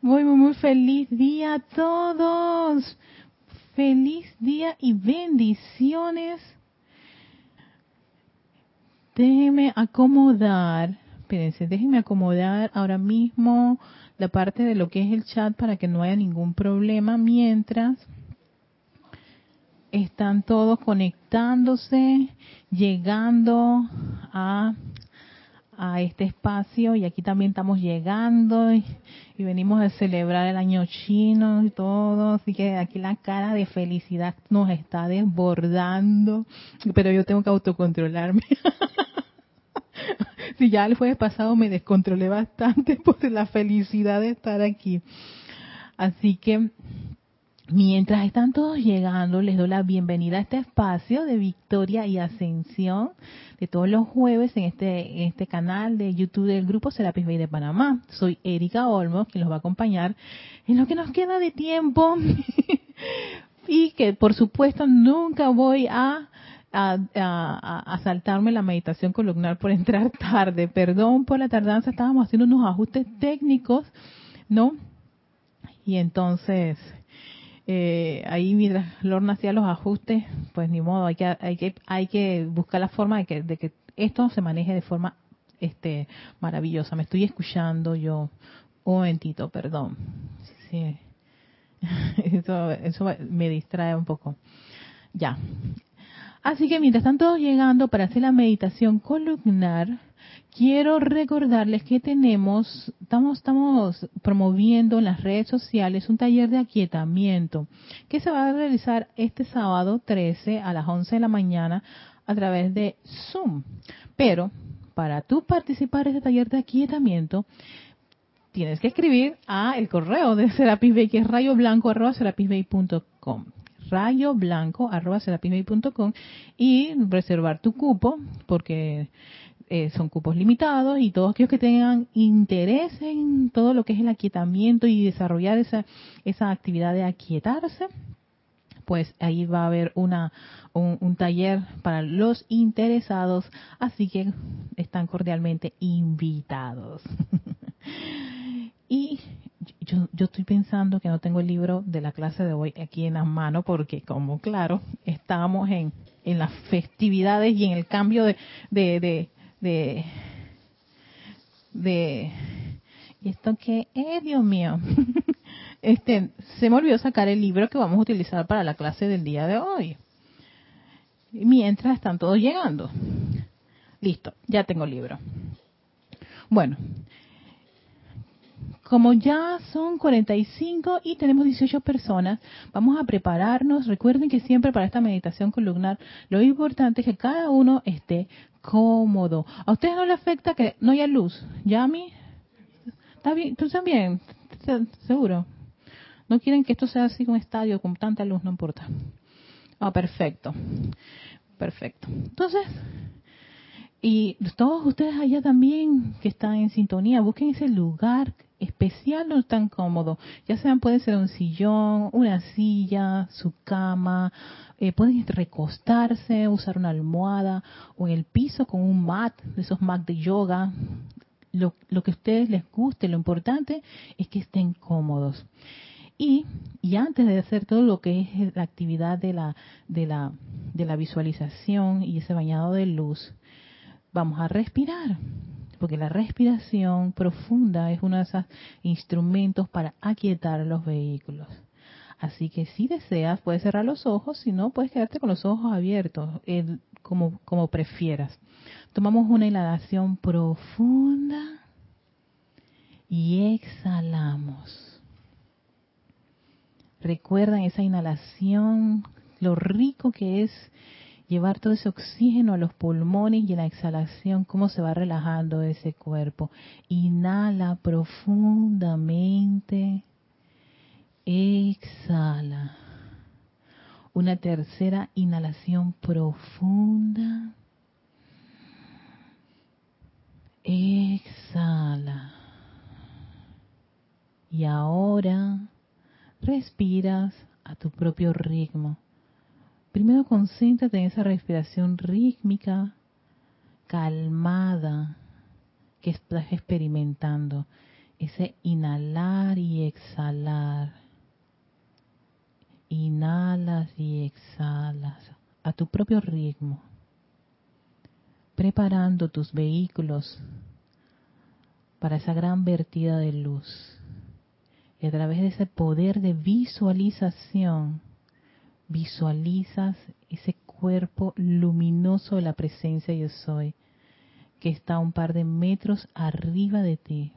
Muy, muy, muy feliz día a todos. Feliz día y bendiciones. Déjenme acomodar, espérense, déjenme acomodar ahora mismo la parte de lo que es el chat para que no haya ningún problema mientras están todos conectándose, llegando a, a este espacio y aquí también estamos llegando y, venimos a celebrar el año chino y todo, así que aquí la cara de felicidad nos está desbordando, pero yo tengo que autocontrolarme. si ya el jueves pasado me descontrolé bastante por la felicidad de estar aquí. Así que Mientras están todos llegando, les doy la bienvenida a este espacio de victoria y ascensión de todos los jueves en este, este canal de YouTube del Grupo Serapis Bay de Panamá. Soy Erika Olmos, quien los va a acompañar en lo que nos queda de tiempo y que por supuesto nunca voy a, a, a, saltarme la meditación columnar por entrar tarde. Perdón por la tardanza, estábamos haciendo unos ajustes técnicos, ¿no? Y entonces eh, ahí mientras Lorna hacía los ajustes, pues ni modo, hay que, hay que, hay que buscar la forma de que, de que esto se maneje de forma este maravillosa. Me estoy escuchando yo. Un momentito, perdón. Sí, Eso, eso me distrae un poco. Ya. Así que mientras están todos llegando para hacer la meditación columnar, quiero recordarles que tenemos, estamos, estamos promoviendo en las redes sociales un taller de aquietamiento que se va a realizar este sábado 13 a las 11 de la mañana a través de Zoom. Pero para tú participar en este taller de aquietamiento, tienes que escribir a el correo de Serapis Bay, que es rayo blanco rayo blanco y reservar tu cupo porque eh, son cupos limitados y todos aquellos que tengan interés en todo lo que es el aquietamiento y desarrollar esa, esa actividad de aquietarse, pues ahí va a haber una, un, taller para los interesados, así que están cordialmente invitados. y yo, yo estoy pensando que no tengo el libro de la clase de hoy aquí en la mano porque como claro, estamos en, en las festividades y en el cambio de, de, de, de, ¿y esto qué es, Dios mío? este, se me olvidó sacar el libro que vamos a utilizar para la clase del día de hoy. Mientras están todos llegando. Listo, ya tengo el libro. Bueno, como ya son 45 y tenemos 18 personas, vamos a prepararnos. Recuerden que siempre para esta meditación columnar lo importante es que cada uno esté cómodo. ¿A ustedes no le afecta que no haya luz? ¿Ya a mí? ¿Está bien? ¿Tú también? ¿Seguro? ¿No quieren que esto sea así un estadio con tanta luz? No importa. Ah, perfecto. Perfecto. Entonces, y todos ustedes allá también que están en sintonía, busquen ese lugar especial no tan cómodo. Ya sean, puede ser un sillón, una silla, su cama, eh, pueden recostarse, usar una almohada o en el piso con un mat, de esos mat de yoga. Lo, lo que a ustedes les guste, lo importante es que estén cómodos. Y, y antes de hacer todo lo que es la actividad de la, de la, de la visualización y ese bañado de luz, vamos a respirar porque la respiración profunda es uno de esos instrumentos para aquietar los vehículos. Así que si deseas, puedes cerrar los ojos, si no, puedes quedarte con los ojos abiertos, como, como prefieras. Tomamos una inhalación profunda y exhalamos. Recuerdan esa inhalación, lo rico que es llevar todo ese oxígeno a los pulmones y en la exhalación cómo se va relajando ese cuerpo. Inhala profundamente, exhala. Una tercera inhalación profunda. Exhala. Y ahora respiras a tu propio ritmo primero concéntrate en esa respiración rítmica, calmada que estás experimentando. Ese inhalar y exhalar. Inhalas y exhalas a tu propio ritmo, preparando tus vehículos para esa gran vertida de luz. Y a través de ese poder de visualización, visualizas ese cuerpo luminoso de la presencia yo soy, que está un par de metros arriba de ti.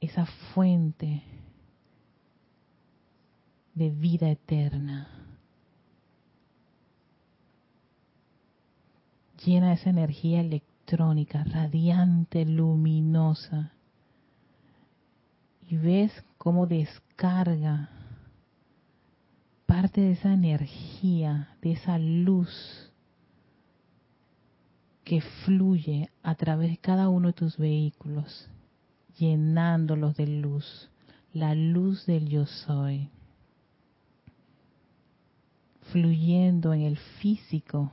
Esa fuente de vida eterna. Llena esa energía electrónica, radiante, luminosa. Y ves cómo descarga parte de esa energía, de esa luz que fluye a través de cada uno de tus vehículos, llenándolos de luz, la luz del yo soy, fluyendo en el físico,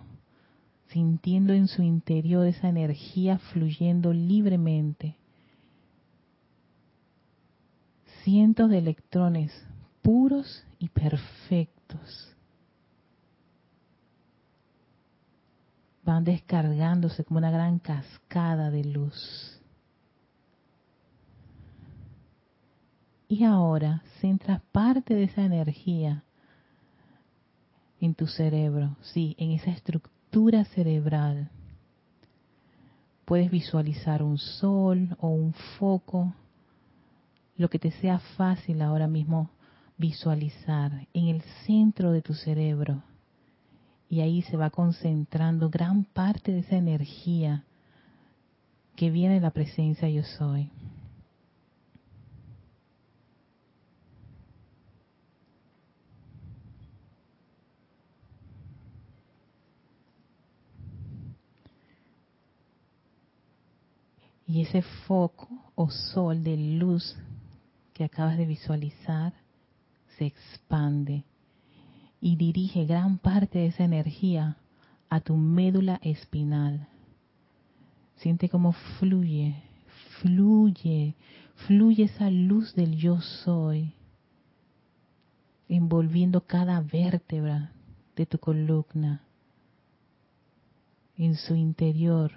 sintiendo en su interior esa energía fluyendo libremente. Cientos de electrones puros y perfectos. Van descargándose como una gran cascada de luz. Y ahora centras parte de esa energía en tu cerebro, sí, en esa estructura cerebral. Puedes visualizar un sol o un foco, lo que te sea fácil ahora mismo visualizar en el centro de tu cerebro y ahí se va concentrando gran parte de esa energía que viene de la presencia yo soy. Y ese foco o sol de luz que acabas de visualizar se expande y dirige gran parte de esa energía a tu médula espinal. Siente cómo fluye, fluye, fluye esa luz del yo soy, envolviendo cada vértebra de tu columna, en su interior,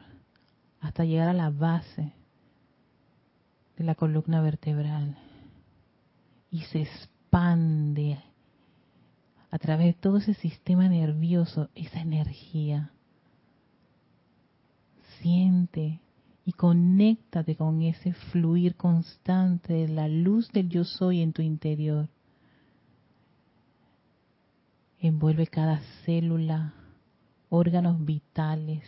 hasta llegar a la base de la columna vertebral. Y se expande a través de todo ese sistema nervioso esa energía. Siente y conéctate con ese fluir constante de la luz del yo soy en tu interior. Envuelve cada célula, órganos vitales,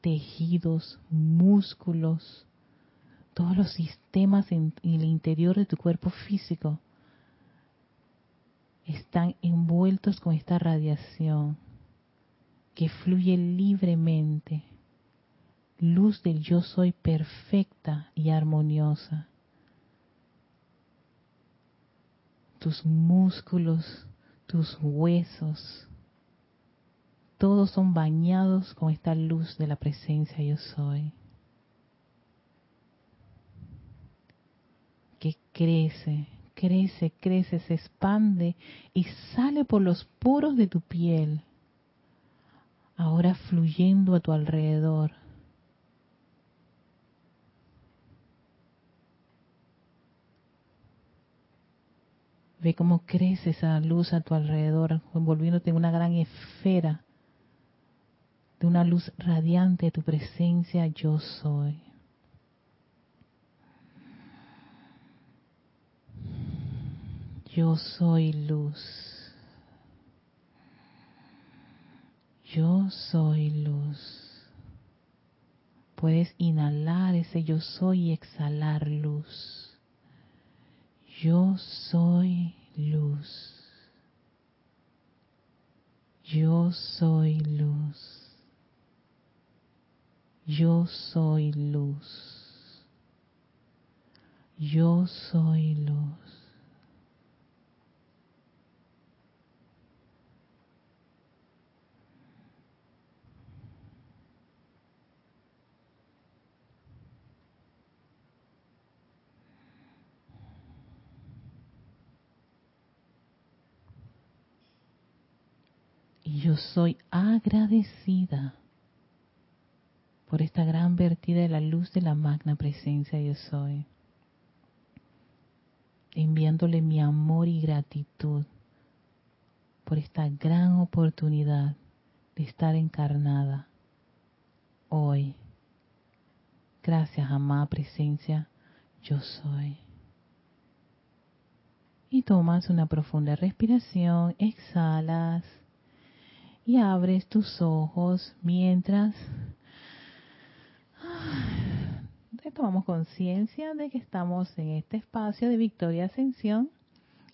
tejidos, músculos, todos los sistemas en, el interior de tu cuerpo físico están envueltos con esta radiación que fluye libremente, luz del yo soy perfecta y armoniosa. Tus músculos, tus huesos, todos son bañados con esta luz de la presencia yo soy. Que crece, crece, crece, se expande y sale por los poros de tu piel, ahora fluyendo a tu alrededor. Ve cómo crece esa luz a tu alrededor, envolviéndote en una gran esfera de una luz radiante de tu presencia yo soy. Yo soy luz. Yo soy luz. Puedes inhalar ese yo soy y exhalar luz. Yo soy luz. Yo soy luz. Yo soy luz. Yo soy luz. Yo soy agradecida por esta gran vertida de la luz de la magna presencia yo soy, enviándole mi amor y gratitud por esta gran oportunidad de estar encarnada hoy. Gracias, amada presencia, yo soy. Y tomas una profunda respiración, exhalas y abres tus ojos mientras tomamos conciencia de que estamos en este espacio de Victoria Ascensión,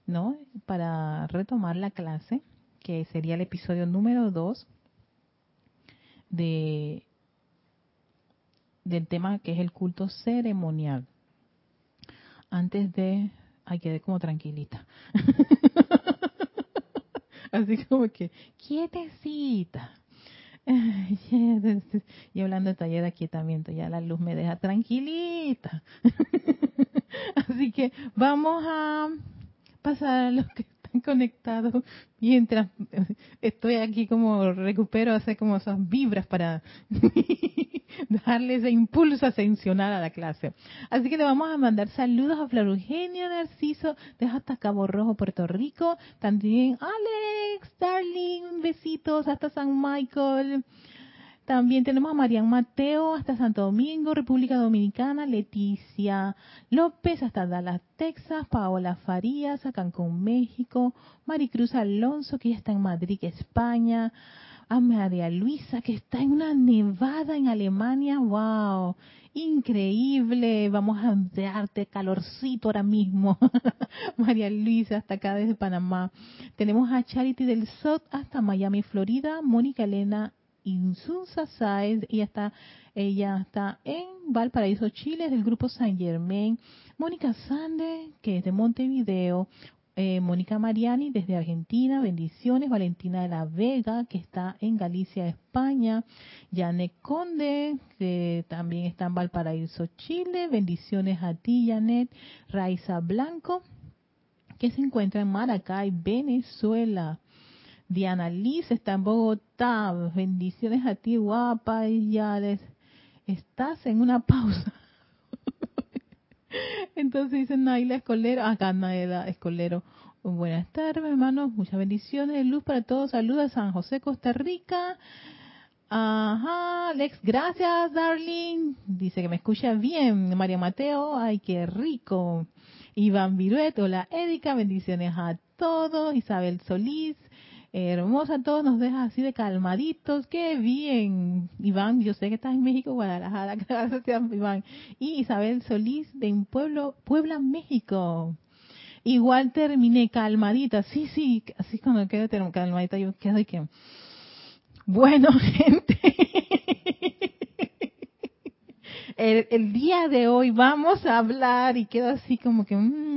¿no? Para retomar la clase, que sería el episodio número 2 de del tema que es el culto ceremonial. Antes de, ay, quedé como tranquilita. Así como que, quietecita. y hablando de taller de aquietamiento, ya la luz me deja tranquilita. Así que vamos a pasar a los que están conectados mientras estoy aquí como recupero, hacer como esas vibras para darle ese impulso ascensional a la clase. Así que le vamos a mandar saludos a Flor Eugenia Narciso, de hasta Cabo Rojo, Puerto Rico. También Alex, Darling, besitos hasta San Michael. También tenemos a Marian Mateo hasta Santo Domingo, República Dominicana, Leticia López hasta Dallas, Texas, Paola Farías a Cancún, México, Maricruz Alonso que ya está en Madrid, España, a María Luisa que está en una nevada en Alemania, wow, increíble, vamos a darte calorcito ahora mismo, María Luisa hasta acá desde Panamá, tenemos a Charity del SOT hasta Miami, Florida, Mónica Elena Insunza Sáez, ella está, ella está en Valparaíso, Chile, del grupo San Germain, Mónica Sande, que es de Montevideo, eh, Mónica Mariani desde Argentina, bendiciones. Valentina de la Vega, que está en Galicia, España. Janet Conde, que también está en Valparaíso, Chile, bendiciones a ti, Janet. Raiza Blanco, que se encuentra en Maracay, Venezuela. Diana Liz está en Bogotá, bendiciones a ti, guapa. Y ya estás en una pausa. Entonces dice Naila Escolero, acá Naila Escolero, buenas tardes hermanos, muchas bendiciones, luz para todos, saludos a San José, Costa Rica. Ajá, Alex, gracias, darling. Dice que me escucha bien. María Mateo, ay, qué rico. Iván Viruet, hola, Erika, bendiciones a todos. Isabel Solís, hermosa, todos nos deja así de calmaditos, qué bien. Iván, yo sé que estás en México, Guadalajara, gracias Iván. Y Isabel Solís de un pueblo, Puebla, México. Igual terminé calmadita, sí, sí, así cuando quedo calmadita yo quedo y que, bueno gente, el, el, día de hoy vamos a hablar y quedo así como que, mmm,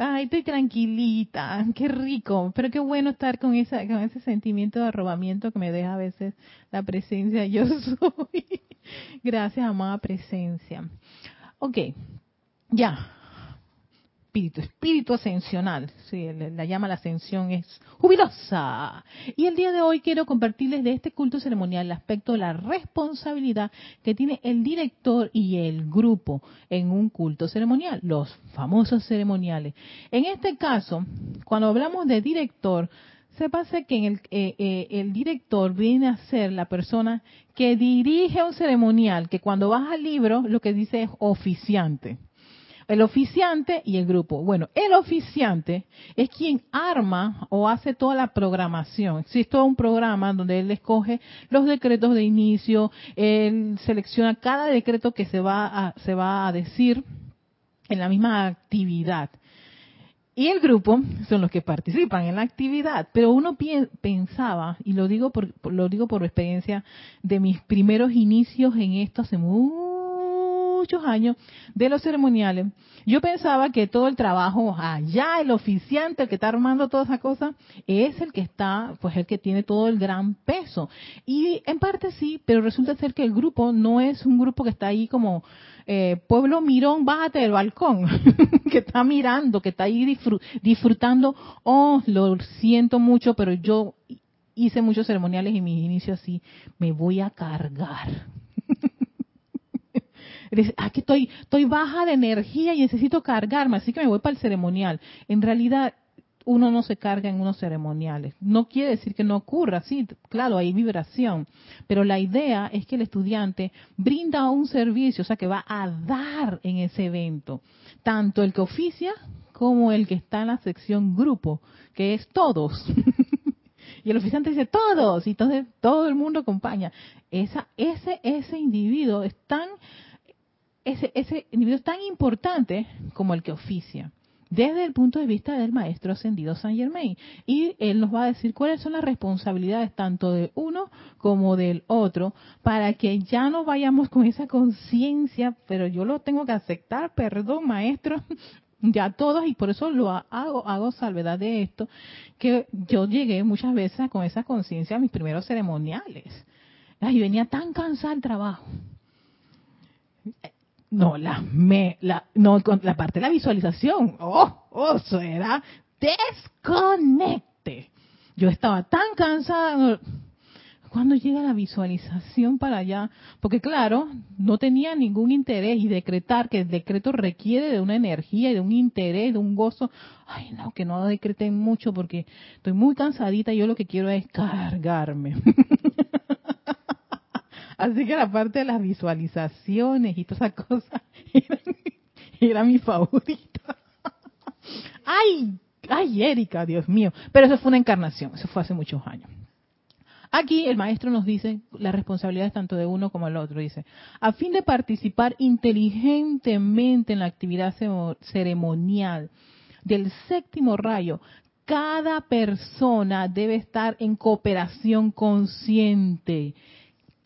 Ay, estoy tranquilita, qué rico, pero qué bueno estar con, esa, con ese sentimiento de arrobamiento que me deja a veces la presencia yo soy. Gracias, amada presencia. Ok, ya, espíritu, espíritu ascensional. Sí, la llama la ascensión es jubilosa. Y el día de hoy quiero compartirles de este culto ceremonial el aspecto de la responsabilidad que tiene el director y el grupo en un culto ceremonial, los famosos ceremoniales. En este caso, cuando hablamos de director, se que en el, eh, eh, el director viene a ser la persona que dirige un ceremonial, que cuando vas al libro lo que dice es oficiante el oficiante y el grupo. Bueno, el oficiante es quien arma o hace toda la programación. Existe un programa donde él escoge los decretos de inicio, él selecciona cada decreto que se va a, se va a decir en la misma actividad. Y el grupo son los que participan en la actividad, pero uno pensaba, y lo digo por, lo digo por experiencia de mis primeros inicios en esto hace muy muchos años de los ceremoniales, yo pensaba que todo el trabajo allá, el oficiante, el que está armando toda esa cosa, es el que está, pues el que tiene todo el gran peso. Y en parte sí, pero resulta ser que el grupo no es un grupo que está ahí como eh, pueblo mirón, bájate del balcón, que está mirando, que está ahí disfrutando, oh, lo siento mucho, pero yo hice muchos ceremoniales y mis inicios así, me voy a cargar. Aquí estoy, estoy baja de energía y necesito cargarme, así que me voy para el ceremonial. En realidad, uno no se carga en unos ceremoniales. No quiere decir que no ocurra, sí, claro, hay vibración, pero la idea es que el estudiante brinda un servicio, o sea, que va a dar en ese evento, tanto el que oficia como el que está en la sección grupo, que es todos. y el oficiante dice todos, y entonces todo el mundo acompaña. Esa, ese, ese individuo es tan, ese, ese individuo es tan importante como el que oficia desde el punto de vista del maestro ascendido San Germain. Y él nos va a decir cuáles son las responsabilidades tanto de uno como del otro, para que ya no vayamos con esa conciencia, pero yo lo tengo que aceptar, perdón maestro, ya todos, y por eso lo hago, hago salvedad de esto, que yo llegué muchas veces con esa conciencia a mis primeros ceremoniales. Y venía tan cansada el trabajo no, la, me, la, no, la parte de la visualización. Oh, oh, eso era desconecte. Yo estaba tan cansada. Cuando llega la visualización para allá? Porque claro, no tenía ningún interés y decretar que el decreto requiere de una energía y de un interés, de un gozo. Ay, no, que no decreten mucho porque estoy muy cansadita y yo lo que quiero es cargarme. Así que la parte de las visualizaciones y toda esa cosa era, mi favorita. ¡Ay! ¡Ay, Erika, Dios mío! Pero eso fue una encarnación, eso fue hace muchos años. Aquí el maestro nos dice las responsabilidades tanto de uno como del otro. Dice, a fin de participar inteligentemente en la actividad ceremonial del séptimo rayo, cada persona debe estar en cooperación consciente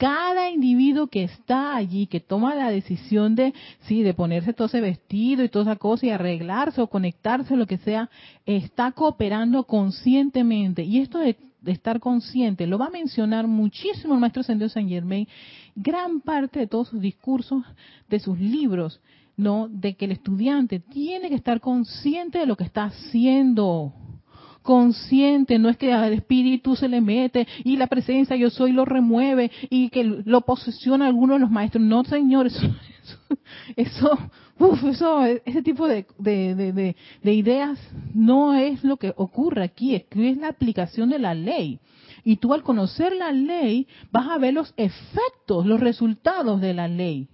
cada individuo que está allí, que toma la decisión de, sí, de ponerse todo ese vestido y toda esa cosa y arreglarse o conectarse, lo que sea, está cooperando conscientemente. Y esto de, estar consciente lo va a mencionar muchísimo el maestro Ascendido San Germain, gran parte de todos sus discursos, de sus libros, ¿no? De que el estudiante tiene que estar consciente de lo que está haciendo consciente, no es que al espíritu se le mete y la presencia yo soy lo remueve y que lo posesiona alguno de los maestros. No, señores, eso, eso, ese tipo de, de, de, ideas no es lo que ocurre aquí, es que es la aplicación de la ley. Y tú al conocer la ley vas a ver los efectos, los resultados de la ley.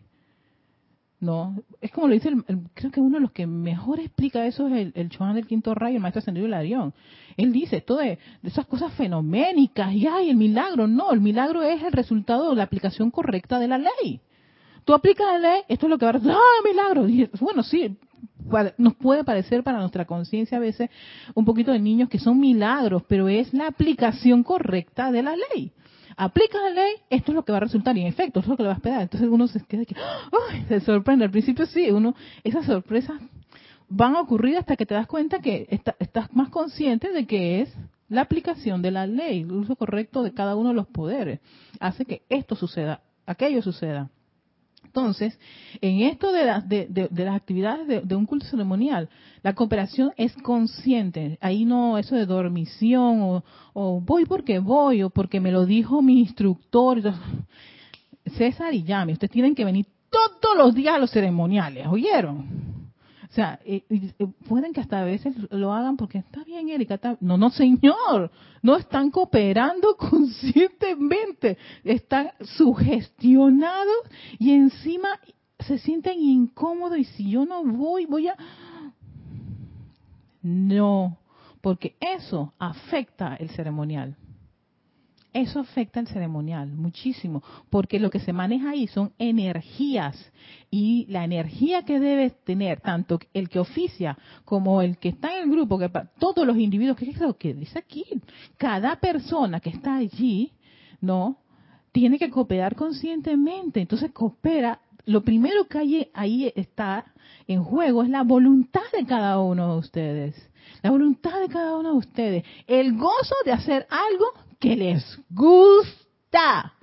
No, es como lo dice, creo que uno de los que mejor explica eso es el, el del quinto rayo, el maestro ascendido Hilarión. Él dice esto de, esas cosas fenoménicas y ay, el milagro. No, el milagro es el resultado de la aplicación correcta de la ley. Tú aplicas la ley, esto es lo que va a ¡ah, milagro! Bueno, sí, nos puede parecer para nuestra conciencia a veces un poquito de niños que son milagros, pero es la aplicación correcta de la ley aplica la ley, esto es lo que va a resultar y en efecto, es lo que le va a esperar. Entonces uno se queda que, se sorprende. Al principio sí, uno, esas sorpresas van a ocurrir hasta que te das cuenta que estás más consciente de que es la aplicación de la ley, el uso correcto de cada uno de los poderes. Hace que esto suceda, aquello suceda. Entonces, en esto de, las actividades de, un culto ceremonial, la cooperación es consciente. Ahí no eso de dormición o, voy porque voy o porque me lo dijo mi instructor. César y Yami, ustedes tienen que venir todos los días a los ceremoniales, ¿oyeron? O sea, pueden que hasta a veces lo hagan porque está bien, Erika. No, no, señor. No están cooperando conscientemente. Están sugestionados y encima se sienten incómodos. Y si yo no voy, voy a. No, porque eso afecta el ceremonial. Eso afecta el ceremonial muchísimo, porque lo que se maneja ahí son energías y la energía que debe tener tanto el que oficia como el que está en el grupo, que todos los individuos, que es lo que dice aquí, cada persona que está allí, ¿no? Tiene que cooperar conscientemente, entonces coopera lo primero que hay ahí está en juego es la voluntad de cada uno de ustedes. La voluntad de cada uno de ustedes. El gozo de hacer algo que les gusta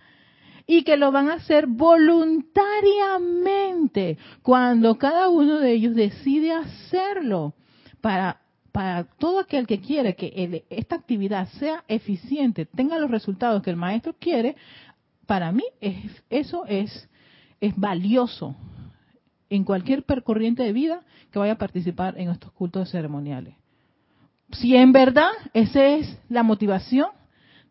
y que lo van a hacer voluntariamente cuando cada uno de ellos decide hacerlo para para todo aquel que quiere que esta actividad sea eficiente, tenga los resultados que el maestro quiere, para mí eso es, es valioso en cualquier percorriente de vida que vaya a participar en estos cultos ceremoniales. Si en verdad esa es la motivación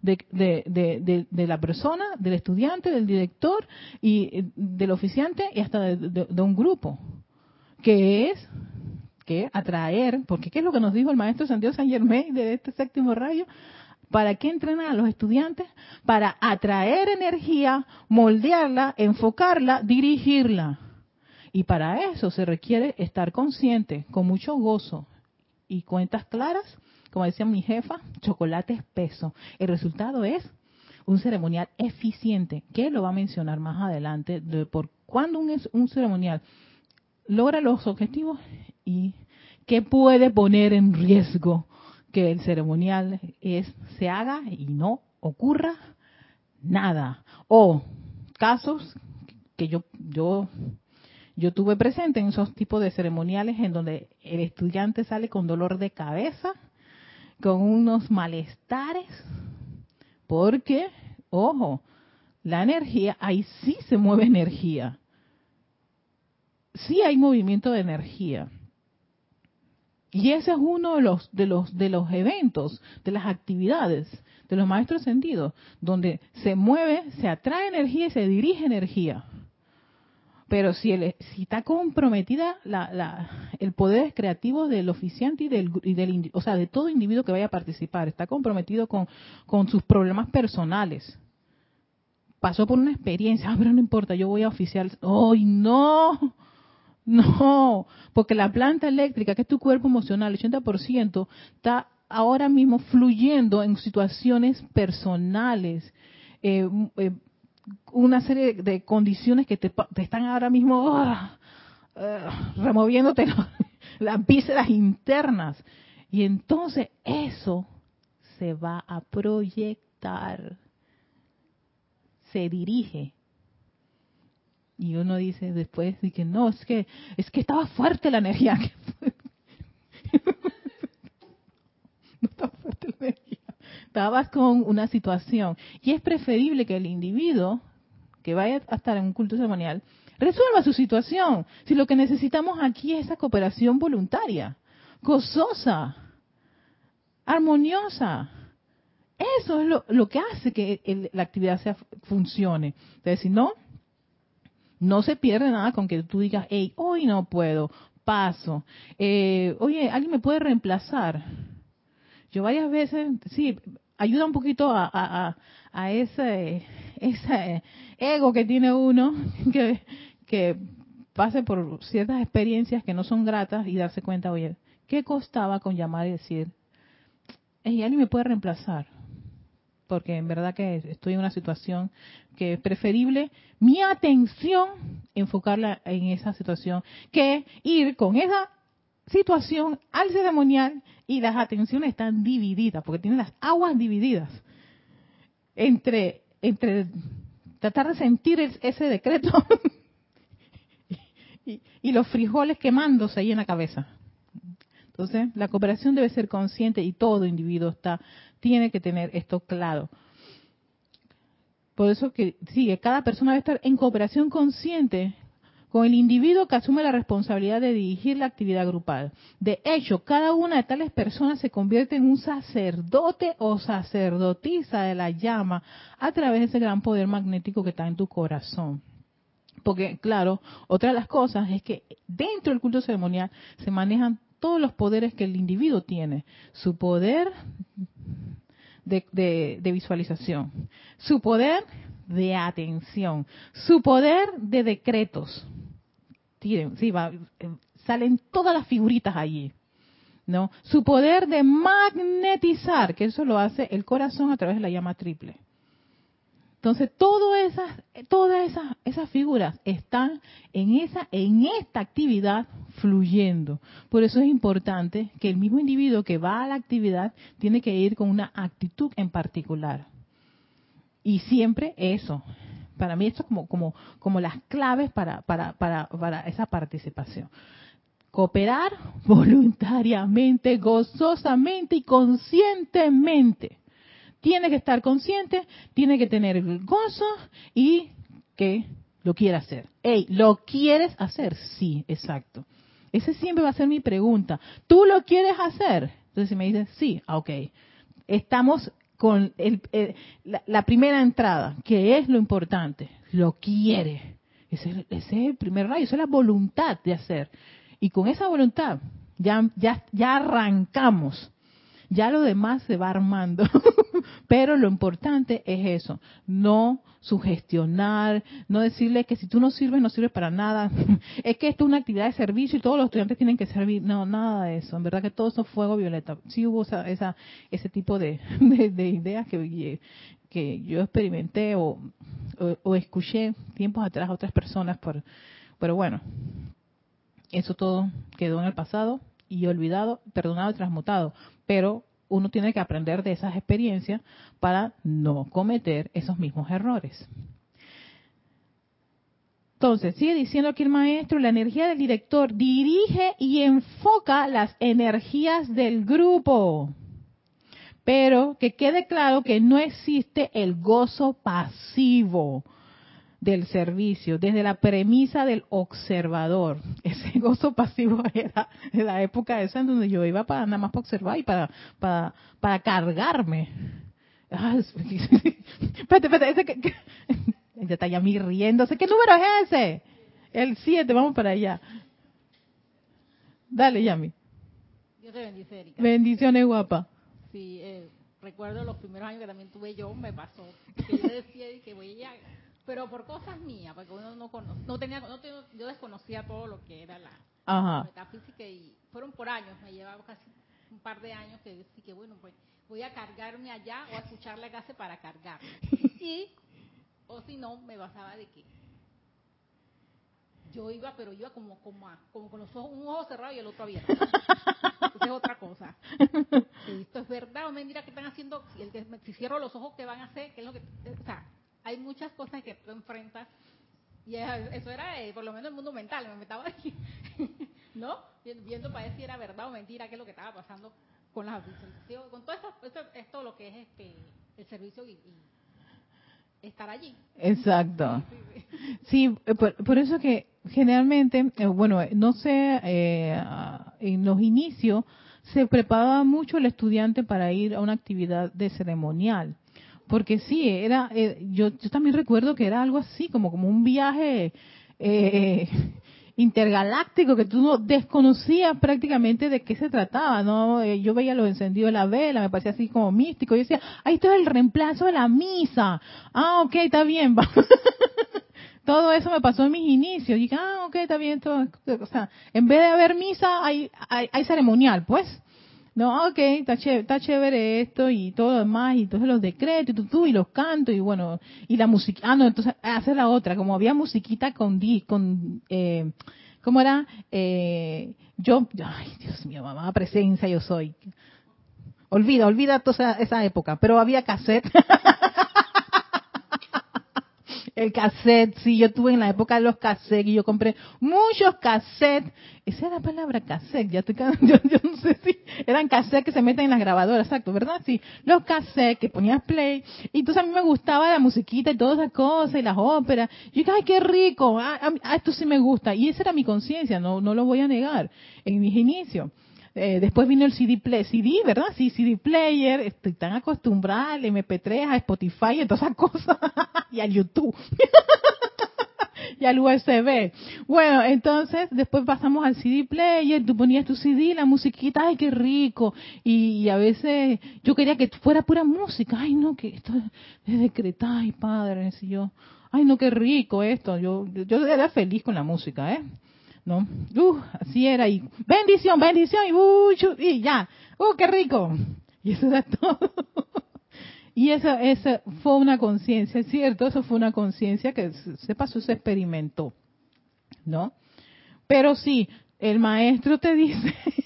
de, la persona, del estudiante, del director y del oficiante y hasta de, un grupo, que es que atraer, porque ¿qué es lo que nos dijo el maestro Santiago San Germain de este séptimo rayo? ¿Para qué entrenar a los estudiantes? Para atraer energía, moldearla, enfocarla, dirigirla. Y para eso se requiere estar consciente, con mucho gozo y cuentas claras, como decía mi jefa, chocolate espeso. El resultado es un ceremonial eficiente, que lo va a mencionar más adelante, de por cuando un, un ceremonial logra los objetivos y que puede poner en riesgo que el ceremonial es se haga y no ocurra nada o casos que yo yo yo tuve presente en esos tipos de ceremoniales en donde el estudiante sale con dolor de cabeza, con unos malestares, porque, ojo, la energía, ahí sí se mueve energía sí hay movimiento de energía. Y ese es uno de los, de los, de los eventos, de las actividades, de los maestros sentidos, donde se mueve, se atrae energía y se dirige energía. Pero si, el, si está comprometida la, la, el poder creativo del oficiante y del, y del, o sea, de todo individuo que vaya a participar, está comprometido con, sus problemas personales, pasó por una experiencia, ah, pero no importa, yo voy a oficiar. ¡Ay, no! No, porque la planta eléctrica, que es tu cuerpo emocional, el 80%, está ahora mismo fluyendo en situaciones personales, eh, eh, una serie de condiciones que te, están ahora mismo ah, removiéndote las vísceras internas. Y entonces eso se va a proyectar, se dirige y uno dice después y que no, es que es que estaba fuerte la energía. no estaba fuerte la energía. Estabas con una situación. Y es preferible que el individuo que vaya a estar en un culto ceremonial resuelva su situación. Si lo que necesitamos aquí es esa cooperación voluntaria, gozosa, armoniosa. Eso es lo, que hace que la actividad sea, funcione. Entonces, si no, no se pierde nada con que tú digas, hey, hoy no puedo, paso. Eh, oye, ¿alguien me puede reemplazar? Yo varias veces, sí, ayuda un poquito a, ese, ese ego que tiene uno, que, que pase por ciertas experiencias que no son gratas y darse cuenta, oye, ¿qué costaba con llamar y decir, hey, alguien me puede reemplazar? porque en verdad que estoy en una situación que es preferible mi atención enfocarla en esa situación que ir con esa situación al ceremonial y las atenciones están divididas, porque tienen las aguas divididas entre, entre tratar de sentir ese decreto y, los frijoles quemándose ahí en la cabeza. Entonces, la cooperación debe ser consciente y todo individuo está tiene que tener esto claro. Por eso que sí, cada persona debe estar en cooperación consciente con el individuo que asume la responsabilidad de dirigir la actividad grupal. De hecho, cada una de tales personas se convierte en un sacerdote o sacerdotisa de la llama a través de ese gran poder magnético que está en tu corazón. Porque, claro, otra de las cosas es que dentro del culto ceremonial se manejan todos los poderes que el individuo tiene. Su poder de, visualización, su poder de atención, su poder de decretos. Salen todas las figuritas allí. ¿no? Su poder de magnetizar, que eso lo hace el corazón a través de la llama triple. Entonces, todas esas, todas esas, esas figuras están en esa, en esta actividad fluyendo. Por eso es importante que el mismo individuo que va a la actividad tiene que ir con una actitud en particular. Y siempre eso. Para mí esto es como, como, como las claves para, para, para, para esa participación. Cooperar voluntariamente, gozosamente y conscientemente tiene que estar consciente, tiene que tener gozo y que lo quiera hacer. Ey, ¿lo quieres hacer? Sí, exacto. Esa siempre va a ser mi pregunta. ¿Tú lo quieres hacer? Entonces si me dices, sí, ah, ok. Estamos con la, primera entrada, que es lo importante. Lo quiere. Ese, ese, es el primer rayo, esa es la voluntad de hacer. Y con esa voluntad ya, ya, ya arrancamos ya lo demás se va armando. Pero lo importante es eso, no sugestionar, no decirle que si tú no sirves, no sirves para nada. es que esto es una actividad de servicio y todos los estudiantes tienen que servir. No, nada de eso. En verdad que todo eso fuego violeta. Sí hubo esa, esa ese tipo de, de, ideas que, que yo experimenté o, o, escuché tiempos atrás a otras personas, por, pero bueno, eso todo quedó en el pasado y olvidado, perdonado y transmutado pero uno tiene que aprender de esas experiencias para no cometer esos mismos errores. Entonces, sigue diciendo aquí el maestro, la energía del director dirige y enfoca las energías del grupo. Pero que quede claro que no existe el gozo pasivo del servicio, desde la premisa del observador. Ese gozo pasivo era en la época esa en donde yo iba para nada más para observar y para, para, para cargarme. Ah, espérate, espérate, ese que, ya está ya mi riéndose. ¿Qué número es ese? El 7, vamos para allá. Dale, Yami. Dios te bendice, Erika. Bendiciones, guapa. Sí, eh, recuerdo los primeros años que también tuve yo, me pasó. Que yo decía que voy a pero por cosas mías, porque uno no no tenía, no yo desconocía todo lo que era la, metafísica y fueron por años, me llevaba casi un par de años que decía que bueno, pues voy a cargarme allá o a escuchar la clase para cargarme. Y, o si no, me basaba de que yo iba, pero iba como, como, como con los ojos, un ojo cerrado y el otro abierto. Esa es otra cosa. Esto es verdad o mentira que están haciendo, el que si cierro los ojos, ¿qué van a hacer? ¿Qué es lo que, o sea, hay muchas cosas que tú enfrentas y eso era eh, por lo menos el mundo mental, me metaba aquí, ¿no? Viendo para ver si era verdad o mentira qué es lo que estaba pasando con las visualizaciones, con todo esto, esto, lo que es este el servicio y, estar allí. Exacto. Sí, eh, por, eso que generalmente, eh, bueno, no sé, en los inicios se preparaba mucho el estudiante para ir a una actividad de ceremonial porque sí, era, eh, yo, yo también recuerdo que era algo así, como, como un viaje eh, intergaláctico que tú no desconocías prácticamente de qué se trataba, ¿no? Eh, yo veía los encendidos de la vela, me parecía así como místico, yo decía, ahí está el reemplazo de la misa. Ah, ok, está bien, todo eso me pasó en mis inicios. Y dije, ah, ok, está bien. Todo, o sea, en vez de haber misa, hay, hay, hay ceremonial, pues no, ok, está chévere, está chévere esto y todo lo demás, y entonces los decretos, y tú, y los cantos, y bueno, y la música, ah, no, entonces, hacer la otra, como había musiquita con, con eh, ¿cómo era? Eh, yo, ay, Dios mío, mamá, presencia yo soy. Olvida, olvida toda esa época, pero había cassette. El cassette, sí, yo tuve en la época los cassettes y yo compré muchos cassettes. Esa era la palabra cassette, ya estoy, yo, yo no sé si eran cassettes que se meten en las grabadoras, exacto, ¿verdad? Sí, los cassettes que ponías play. Y entonces a mí me gustaba la musiquita y todas esas cosas y las óperas. Yo dije, ay, qué rico, ah, ah, esto sí me gusta. Y esa era mi conciencia, no, no lo voy a negar, en mis inicios. Eh, después vino el CD, play, CD, ¿verdad? Sí, CD player. Estoy tan acostumbrada al MP3, a Spotify y todas esas cosas. y al YouTube. y al USB. Bueno, entonces después pasamos al CD player, tú ponías tu CD, la musiquita, ay, qué rico. Y, a veces yo quería que fuera pura música. Ay, no, que esto es decretar, ay, padre, si yo, ay, no, qué rico esto. Yo, yo era feliz con la música, ¿eh? ¿No? Uh, así era, y bendición, bendición, y, uh, y ya, ¡uh, qué rico! Y eso era todo. Y esa, esa fue una conciencia, es cierto, eso fue una conciencia que se pasó, se experimentó, ¿no? Pero sí, el maestro te dice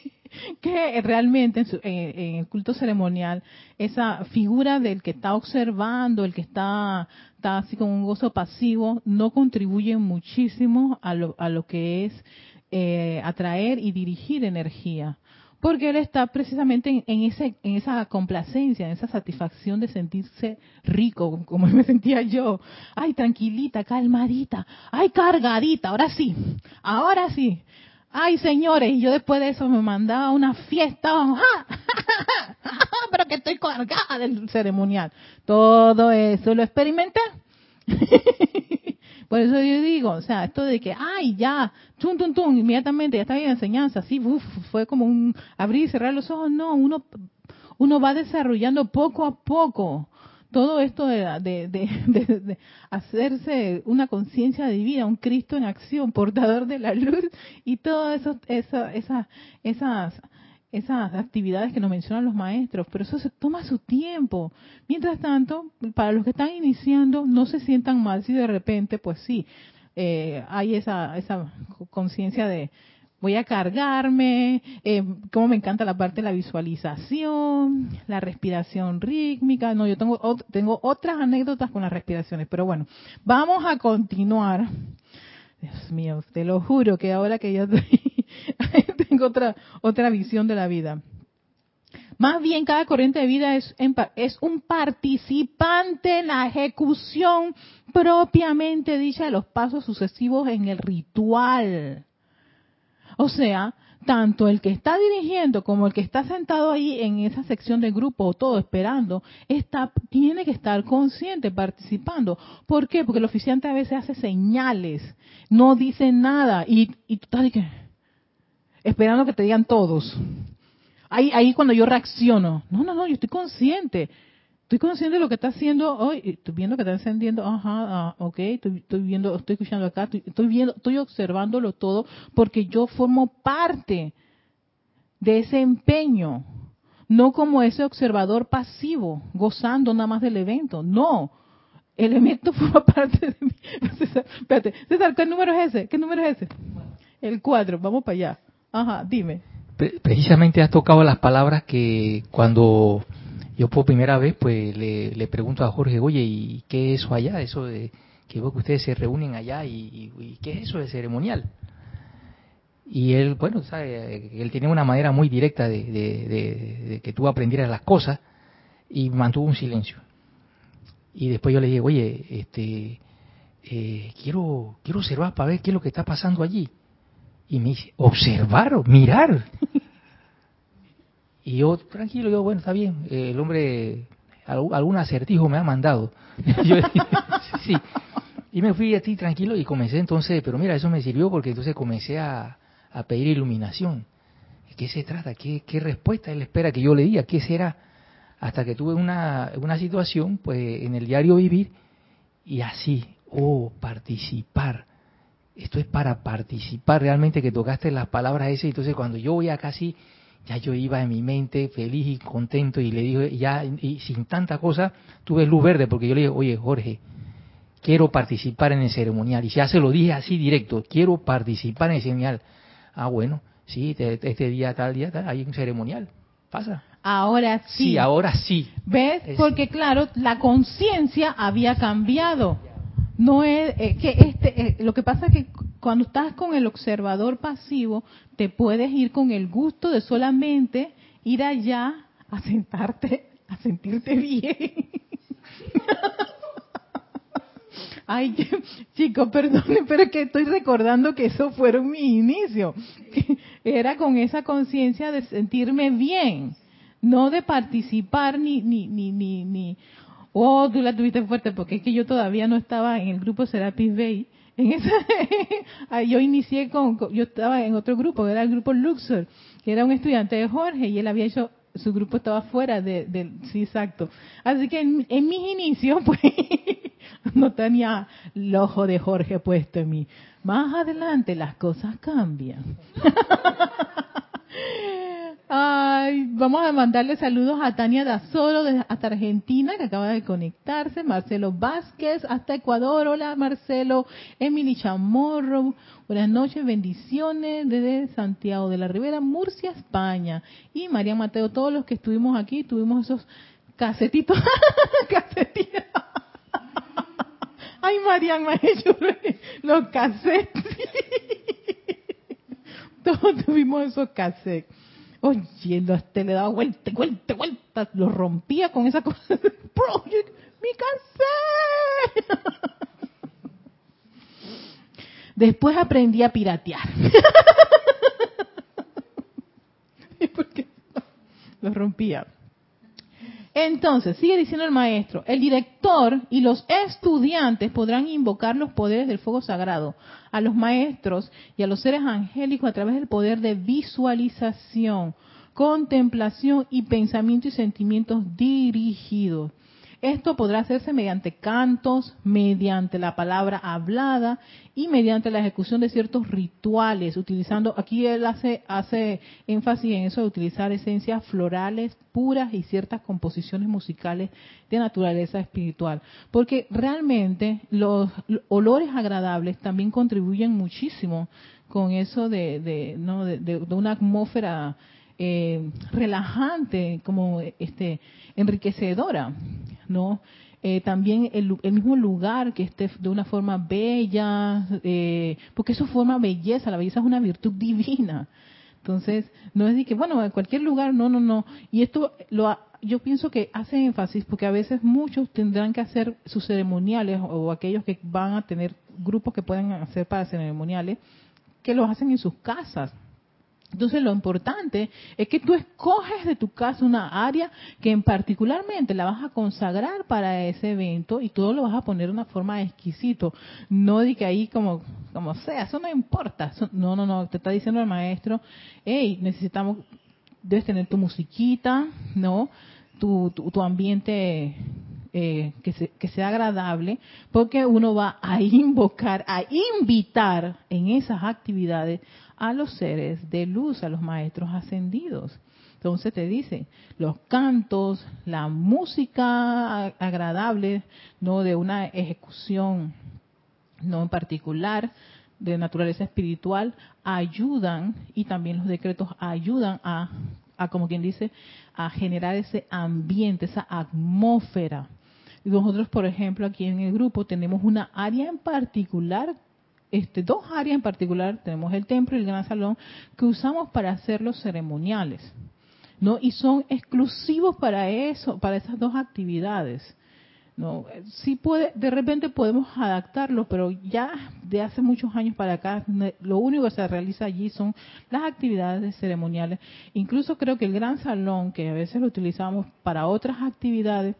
que realmente en, el culto ceremonial esa figura del que está observando, el que está, está así con un gozo pasivo, no contribuye muchísimo a lo, a lo que es eh, atraer y dirigir energía. Porque él está precisamente en, ese, en esa complacencia, en esa satisfacción de sentirse rico, como me sentía yo. Ay, tranquilita, calmadita. Ay, cargadita. Ahora sí. Ahora sí. Ay, señores, y yo después de eso me mandaba una fiesta, pero que estoy cargada del ceremonial. Todo eso lo experimenté. Por eso yo digo, o sea, esto de que, ay, ya, tum, tum, tum, inmediatamente ya está bien enseñanza, así, uf, fue como un abrir y cerrar los ojos. No, uno, uno va desarrollando poco a poco todo esto de, hacerse una conciencia divina, un Cristo en acción, portador de la luz y todas eso, esas, esas actividades que nos mencionan los maestros, pero eso se toma su tiempo. Mientras tanto, para los que están iniciando, no se sientan mal si de repente, pues sí, eh, hay esa, esa conciencia de, voy a cargarme, eh, como me encanta la parte de la visualización, la respiración rítmica. No, yo tengo, tengo otras anécdotas con las respiraciones, pero bueno, vamos a continuar. Dios mío, te lo juro que ahora que ya tengo otra, otra visión de la vida. Más bien, cada corriente de vida es, es un participante en la ejecución propiamente dicha de los pasos sucesivos en el ritual. O sea, tanto el que está dirigiendo como el que está sentado ahí en esa sección del grupo o todo esperando, está, tiene que estar consciente, participando. ¿Por qué? Porque el oficiante a veces hace señales, no dice nada y, y estás que, esperando que te digan todos. Ahí, ahí cuando yo reacciono, no, no, no, yo estoy consciente. Estoy consciente de lo que está haciendo hoy, estoy viendo que está encendiendo, ajá, ah, ok, estoy, viendo, estoy escuchando acá, estoy, viendo, estoy observándolo todo porque yo formo parte de ese empeño, no como ese observador pasivo, gozando nada más del evento, no, el evento forma parte de mí. César, espérate, César, ¿qué número es ese? ¿Qué número es ese? El 4, vamos para allá. Ajá, dime. Precisamente has tocado las palabras que cuando yo por primera vez pues le, pregunto a Jorge, oye, ¿y qué es eso allá? Eso de que veo que ustedes se reúnen allá y, ¿qué es eso de ceremonial? Y él, bueno, sabe, él tiene una manera muy directa de, que tú aprendieras las cosas y mantuvo un silencio. Y después yo le dije, oye, este, eh, quiero, quiero observar para ver qué es lo que está pasando allí. Y me dice, observar, mirar. Y yo, tranquilo, yo, bueno, está bien, el hombre algún acertijo me ha mandado. yo, sí. Y me fui así tranquilo y comencé entonces, pero mira, eso me sirvió porque entonces comencé a, pedir iluminación. ¿De qué se trata? ¿Qué, ¿Qué, respuesta él espera que yo le diga? ¿Qué será? Hasta que tuve una, una situación, pues, en el diario vivir y así, oh, participar. Esto es para participar realmente que tocaste las palabras esas. Entonces, cuando yo voy a casi ya yo iba en mi mente feliz y contento y le dije, ya, y sin tanta cosa, tuve luz verde porque yo le dije, oye Jorge, quiero participar en el ceremonial. Y ya se lo dije así directo, quiero participar en el ceremonial. Ah, bueno, sí, este, día, tal día, hay un ceremonial. Pasa. Ahora sí. Sí, ahora sí. ¿Ves? Porque claro, la conciencia había cambiado. No es eh, que este, eh, lo que pasa es que cuando estás con el observador pasivo, te puedes ir con el gusto de solamente ir allá a sentarte, a sentirte bien. Ay, chicos, perdonen, pero es que estoy recordando que eso fueron mi inicio. Era con esa conciencia de sentirme bien, no de participar ni, ni, ni, ni, ni, oh, tú la tuviste fuerte, porque es que yo todavía no estaba en el grupo Serapis Bay. En esa, yo inicié con, yo estaba en otro grupo, que era el grupo Luxor, que era un estudiante de Jorge y él había hecho, su grupo estaba fuera del, de, sí, exacto. Así que en, mis inicios, pues, no tenía el ojo de Jorge puesto en mí. Más adelante las cosas cambian. Ay, vamos a mandarle saludos a Tania Dazoro de, hasta Argentina, que acaba de conectarse, Marcelo Vázquez hasta Ecuador, hola Marcelo, Emily Chamorro, buenas noches, bendiciones desde Santiago de la Ribera, Murcia, España, y María Mateo, todos los que estuvimos aquí, tuvimos esos casetitos, casetitos. Ay, Marian me los cassettes. Todos tuvimos esos cassettes. Oye, te le daba vuelta, vuelta, vuelta, lo rompía con esa cosa. Project, mi cassette. Después aprendí a piratear. Porque lo rompía. Entonces, sigue diciendo el maestro, el director y los estudiantes podrán invocar los poderes del fuego sagrado a los maestros y a los seres angélicos a través del poder de visualización, contemplación y pensamiento y sentimientos dirigidos. Esto podrá hacerse mediante cantos, mediante la palabra hablada y mediante la ejecución de ciertos rituales, utilizando, aquí él hace, hace énfasis en eso de utilizar esencias florales puras y ciertas composiciones musicales de naturaleza espiritual, porque realmente los olores agradables también contribuyen muchísimo con eso de, de, ¿no? de, de una atmósfera eh, relajante, como este enriquecedora, ¿no? Eh, también el, mismo lugar que esté de una forma bella, eh, porque eso forma belleza, la belleza es una virtud divina. Entonces, no es de que, bueno, en cualquier lugar, no, no, no. Y esto lo, yo pienso que hace énfasis porque a veces muchos tendrán que hacer sus ceremoniales o aquellos que van a tener grupos que pueden hacer para ceremoniales, que los hacen en sus casas. Entonces lo importante es que tú escoges de tu casa una área que en particularmente la vas a consagrar para ese evento y todo lo vas a poner de una forma exquisito. No de que ahí como, como sea, eso no importa. no, no, no, te está diciendo el maestro, hey, necesitamos, debes tener tu musiquita, ¿no? Tu, tu, ambiente eh, que, que, sea agradable, porque uno va a invocar, a invitar en esas actividades a los seres de luz, a los maestros ascendidos. Entonces te dice, los cantos, la música agradable, no de una ejecución no en particular de naturaleza espiritual, ayudan y también los decretos ayudan a, a como quien dice, a generar ese ambiente, esa atmósfera. Nosotros, por ejemplo, aquí en el grupo tenemos una área en particular este, dos áreas en particular, tenemos el templo y el gran salón, que usamos para hacer los ceremoniales, ¿no? Y son exclusivos para eso, para esas dos actividades. No, sí puede, de repente podemos adaptarlo, pero ya de hace muchos años para acá, lo único que se realiza allí son las actividades ceremoniales. Incluso creo que el gran salón, que a veces lo utilizamos para otras actividades,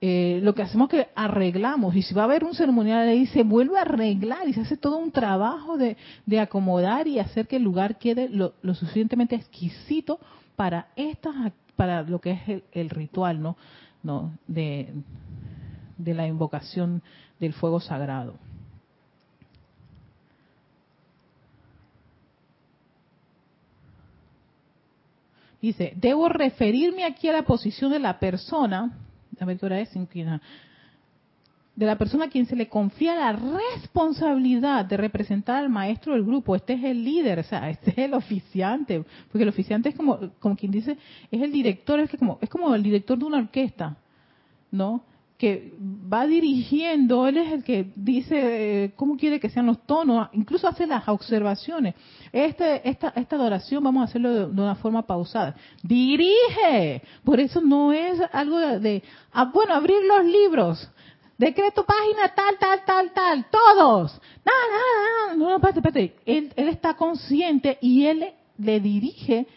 eh, lo que hacemos es que arreglamos, y si va a haber un ceremonial ahí, se vuelve a arreglar y se hace todo un trabajo de, acomodar y hacer que el lugar quede lo, suficientemente exquisito para estas para lo que es el, ritual no no de, de la invocación del fuego sagrado. Dice debo referirme aquí a la posición de la persona a ver qué hora de la persona a quien se le confía la responsabilidad de representar al maestro del grupo. Este es el líder, o sea, este es el oficiante, porque el oficiante es como, como quien dice, es el director, es que como, es como el director de una orquesta, ¿no? Que va dirigiendo, él es el que dice eh, cómo quiere que sean los tonos, incluso hace las observaciones. Este, esta, esta adoración vamos a hacerlo de, una forma pausada. Dirige, por eso no es algo de, ah, bueno, abrir los libros, decreto página tal, tal, tal, tal, todos. No, no, no, no, espérate, espérate. Él, él está consciente y él le dirige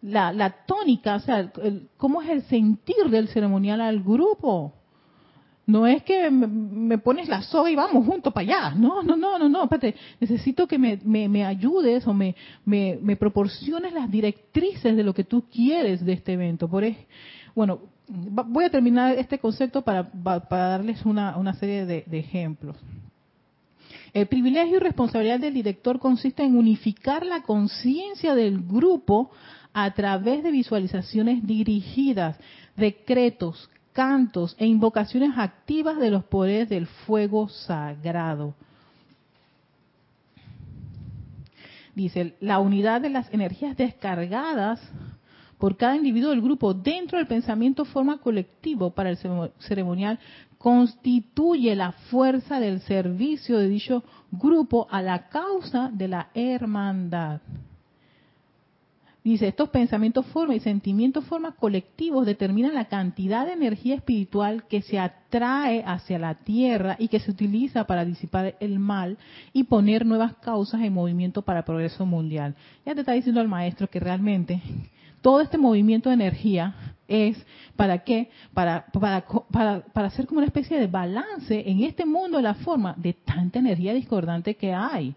la, la tónica, o sea, cómo es el sentir del ceremonial al grupo. No es que me, pones la soga y vamos juntos para allá. No, no, no, no, no. Espérate. Necesito que me, me, ayudes o me, me, proporciones las directrices de lo que tú quieres de este evento. Por bueno, voy a terminar este concepto para, para darles una, una serie de, de ejemplos. El privilegio y responsabilidad del director consiste en unificar la conciencia del grupo a través de visualizaciones dirigidas, decretos, cantos e invocaciones activas de los poderes del fuego sagrado. Dice, la unidad de las energías descargadas por cada individuo del grupo dentro del pensamiento forma colectivo para el ceremonial constituye la fuerza del servicio de dicho grupo a la causa de la hermandad. Dice, estos pensamientos forma y sentimientos forma colectivos determinan la cantidad de energía espiritual que se atrae hacia la tierra y que se utiliza para disipar el mal y poner nuevas causas en movimiento para el progreso mundial. Ya te está diciendo el maestro que realmente todo este movimiento de energía es para qué? Para, para, para, para hacer como una especie de balance en este mundo de la forma de tanta energía discordante que hay.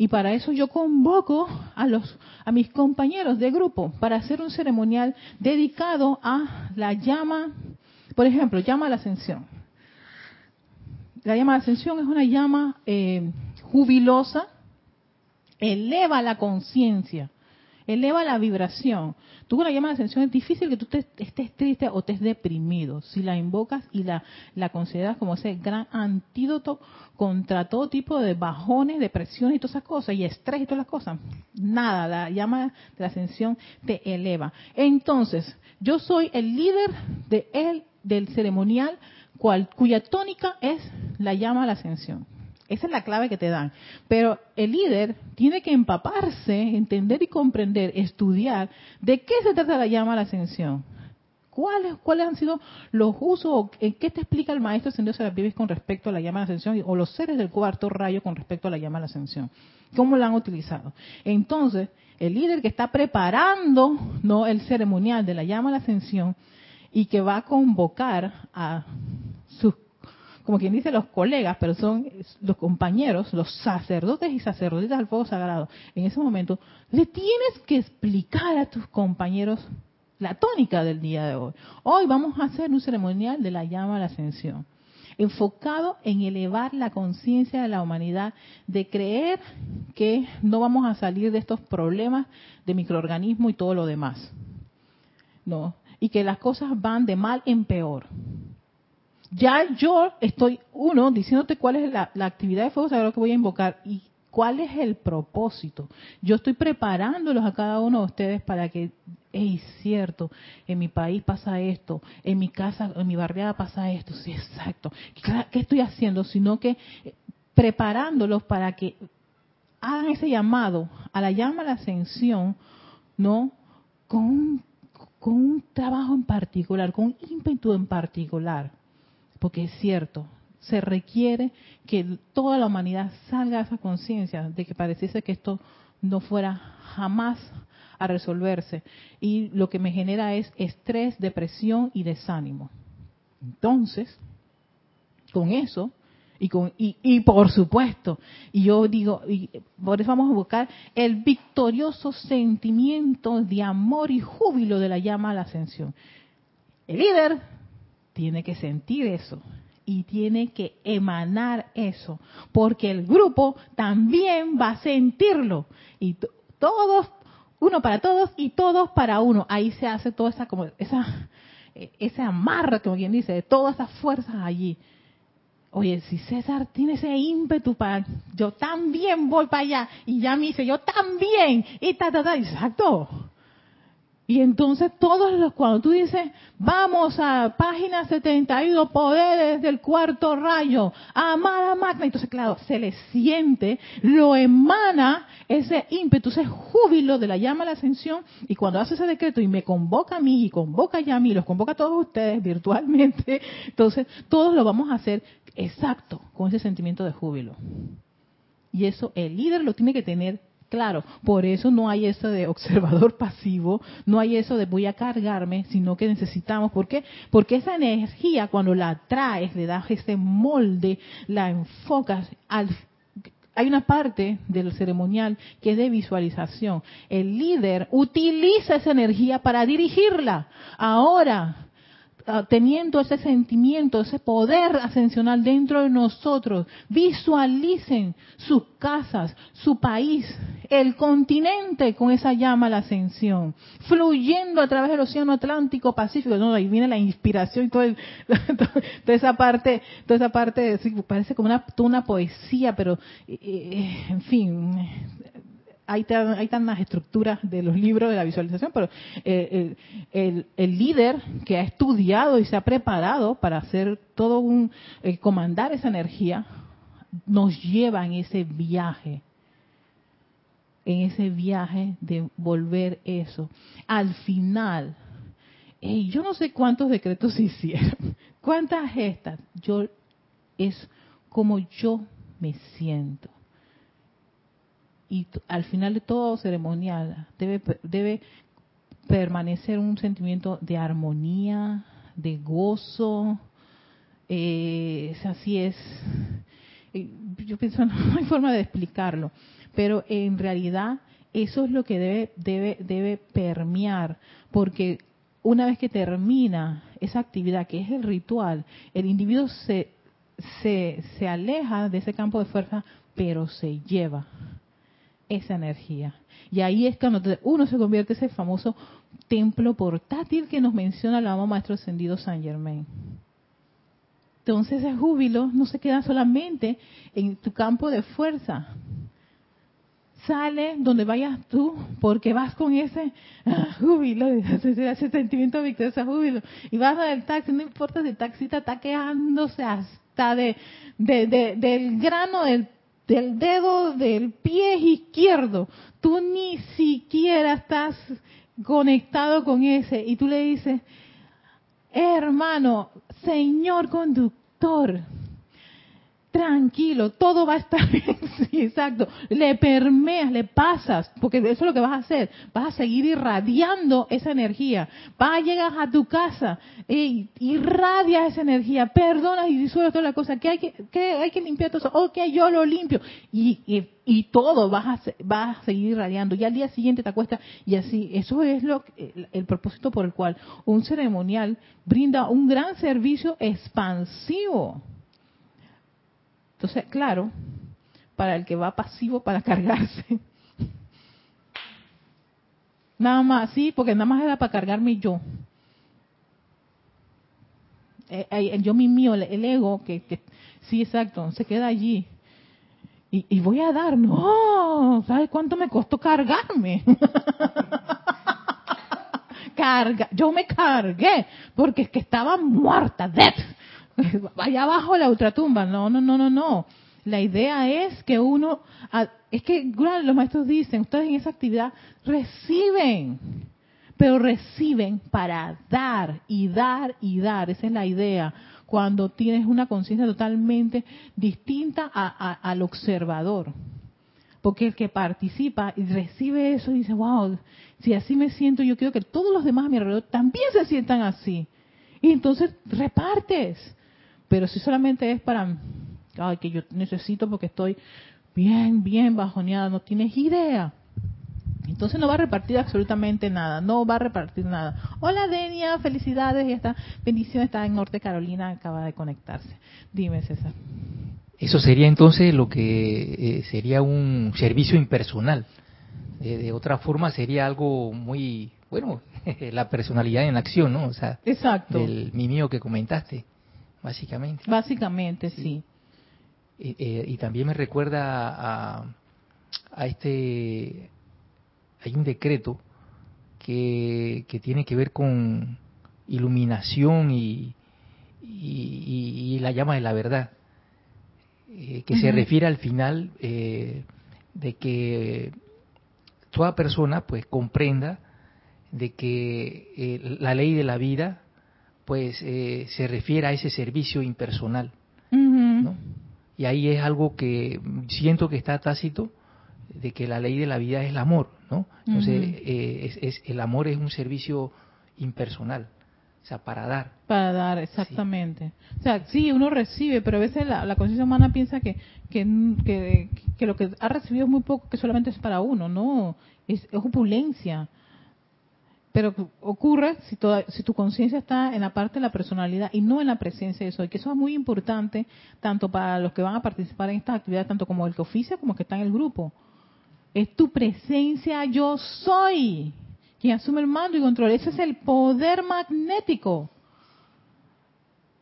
Y para eso yo convoco a los a mis compañeros de grupo para hacer un ceremonial dedicado a la llama, por ejemplo, llama a la ascensión. La llama a la ascensión es una llama eh, jubilosa, eleva la conciencia eleva la vibración. Tú con la llama de ascensión es difícil que tú estés triste o estés deprimido. Si la invocas y la, la consideras como ese gran antídoto contra todo tipo de bajones, depresiones y todas esas cosas, y estrés y todas las cosas, nada, la llama de la ascensión te eleva. Entonces, yo soy el líder de del ceremonial, cual, cuya tónica es la llama de la ascensión. Esa es la clave que te dan. Pero el líder tiene que empaparse, entender y comprender, estudiar de qué se trata la llama a la ascensión. ¿Cuáles, ¿Cuáles han sido los usos? ¿En qué te explica el maestro Ascendido Serapis con respecto a la llama a la ascensión? O los seres del cuarto rayo con respecto a la llama a la ascensión. ¿Cómo la han utilizado? Entonces, el líder que está preparando no el ceremonial de la llama a la ascensión y que va a convocar a como quien dice los colegas, pero son los compañeros, los sacerdotes y sacerdotisas del fuego sagrado, en ese momento le tienes que explicar a tus compañeros la tónica del día de hoy. Hoy vamos a hacer un ceremonial de la llama a la ascensión, enfocado en elevar la conciencia de la humanidad, de creer que no vamos a salir de estos problemas de microorganismo y todo lo demás. No, y que las cosas van de mal en peor ya yo estoy, uno, diciéndote cuál es la, actividad de fuego sagrado que voy a invocar y cuál es el propósito. Yo estoy preparándolos a cada uno de ustedes para que, es cierto, en mi país pasa esto, en mi casa, en mi barriada pasa esto, sí, exacto. ¿Qué estoy haciendo? Sino que eh, preparándolos para que hagan ese llamado a la llama a la ascensión, ¿no? Con con un trabajo en particular, con un ímpetu en particular porque es cierto, se requiere que toda la humanidad salga a esa conciencia de que pareciese que esto no fuera jamás a resolverse y lo que me genera es estrés, depresión y desánimo. Entonces, con eso y con y, y por supuesto, y yo digo, y por eso vamos a buscar el victorioso sentimiento de amor y júbilo de la llama a la ascensión. El líder tiene que sentir eso y tiene que emanar eso, porque el grupo también va a sentirlo y todos uno para todos y todos para uno. Ahí se hace toda esa como esa e, ese amarre, como quien dice, de todas esas fuerzas allí. Oye, si César tiene ese ímpetu para, yo también voy para allá, y ya me dice, yo también, y ta, ta, ta, exacto. Y entonces todos los, cuando tú dices, vamos a página 72, poderes del cuarto rayo, amada magna, entonces claro, se le siente, lo emana ese ímpetu, ese júbilo de la llama a la ascensión, y cuando hace ese decreto y me convoca a mí y convoca ya a mí, los convoca a todos ustedes virtualmente, entonces todos lo vamos a hacer exacto, con ese sentimiento de júbilo. Y eso el líder lo tiene que tener Claro, por eso no hay eso de observador pasivo, no hay eso de voy a cargarme, sino que necesitamos, ¿por qué? Porque esa energía cuando la traes, le das ese molde, la enfocas hay una parte del ceremonial que es de visualización. El líder utiliza esa energía para dirigirla. Ahora, ah, teniendo ese sentimiento, ese poder ascensional dentro de nosotros. Visualicen sus casas, su país, el continente con esa llama a la ascensión, fluyendo a través del océano Atlántico, Pacífico. No, ahí viene la inspiración y todo toda esa parte, toda esa parte, parece como una, una poesía, pero eh, eh, en fin, hay, hay tantas estructuras de los libros de la visualización, pero eh, el, líder que ha estudiado y se ha preparado para hacer todo un, eh, comandar esa energía, nos lleva en ese viaje, en ese viaje de volver eso. Al final, yo no sé cuántos decretos hicieron, cuántas gestas, yo es como yo me siento y al final de todo ceremonial debe, debe permanecer un sentimiento de armonía, de gozo. Eh, así es. Yo pienso no hay forma de explicarlo, pero en realidad eso es lo que debe debe debe permear, porque una vez que termina esa actividad que es el ritual, el individuo se se, se aleja de ese campo de fuerza, pero se lleva esa energía. Y ahí es cuando uno se convierte en ese famoso templo portátil que nos menciona el amado Maestro Ascendido San Germain. Entonces ese júbilo no se queda solamente en tu campo de fuerza. Sale donde vayas tú, porque vas con ese ah, júbilo, ese, sentimiento de victoria, ese júbilo. Y vas al taxi, no importa si el taxista está quejándose hasta de, de, del grano del del dedo del pie izquierdo. Tú ni siquiera estás conectado con ese y tú le dices, hermano, señor conductor, tranquilo, todo va a estar bien. Sí, exacto. Le permeas, le pasas, porque eso es lo que vas a hacer. Vas a seguir irradiando esa energía. Vas a llegar a tu casa y irradia esa energía. Perdonas y disuelves toda la cosa. Que hay que, que hay que limpiar todo eso. Ok, yo lo limpio. Y, y, todo vas a, vas a seguir irradiando. Y al día siguiente te acuestas y así. Eso es lo el, el propósito por el cual un ceremonial brinda un gran servicio expansivo entonces, claro, para el que va pasivo para cargarse. Nada más, sí, porque nada más era para cargarme yo. Eh, eh, el yo mi mío, el ego, que, que sí, exacto, se queda allí. Y, y, voy a dar, no, ¿sabes cuánto me costó cargarme? Carga, yo me cargué, porque es que estaba muerta, dead. vaya abajo la ultratumba. No, no, no, no, no. La idea es que uno, es que los maestros dicen, ustedes en esa actividad reciben, pero reciben para dar y dar y dar. Esa es la idea. Cuando tienes una conciencia totalmente distinta al observador. Porque el que participa y recibe eso dice, wow, si así me siento, yo quiero que todos los demás a mi alrededor también se sientan así. Y entonces repartes. Pero si solamente es para, ay, que yo necesito porque estoy bien, bien bajoneada, no tienes idea. Entonces no va a repartir absolutamente nada, no va a repartir nada. Hola Denia, felicidades y esta bendición está en Norte Carolina, acaba de conectarse. Dime César. Eso sería entonces lo que eh, sería un servicio impersonal. de otra forma sería algo muy, bueno, la personalidad en acción, ¿no? O sea, Exacto. el mimio que comentaste básicamente. Básicamente, sí. Eh, y también me recuerda a, a, este, hay un decreto que, que, tiene que ver con iluminación y, y, la llama de la verdad, eh, que se refiere al final eh, de que toda persona pues comprenda de que la ley de la vida pues eh, se refiere a ese servicio impersonal. Y ahí es algo que siento que está tácito, de que la ley de la vida es el amor, ¿no? Entonces, eh, es, el amor es un servicio impersonal, o sea, para dar. Para dar, exactamente. O sea, sí, uno recibe, pero a veces la, conciencia humana piensa que que, que, lo que ha recibido es muy poco, que solamente es para uno, no, es, es opulencia pero ocurre si, toda, si tu conciencia está en la parte de la personalidad y no en la presencia de soy, que eso es muy importante tanto para los que van a participar en estas actividades, tanto como el que oficia como el que está en el grupo. Es tu presencia yo soy quien asume el mando y control. Ese es el poder magnético.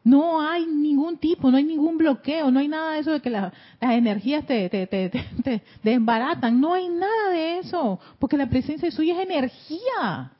No hay ningún tipo, no hay ningún bloqueo, no hay nada de eso de que las energías te, te, te, desbaratan. No hay nada de eso, porque la presencia de suya es energía.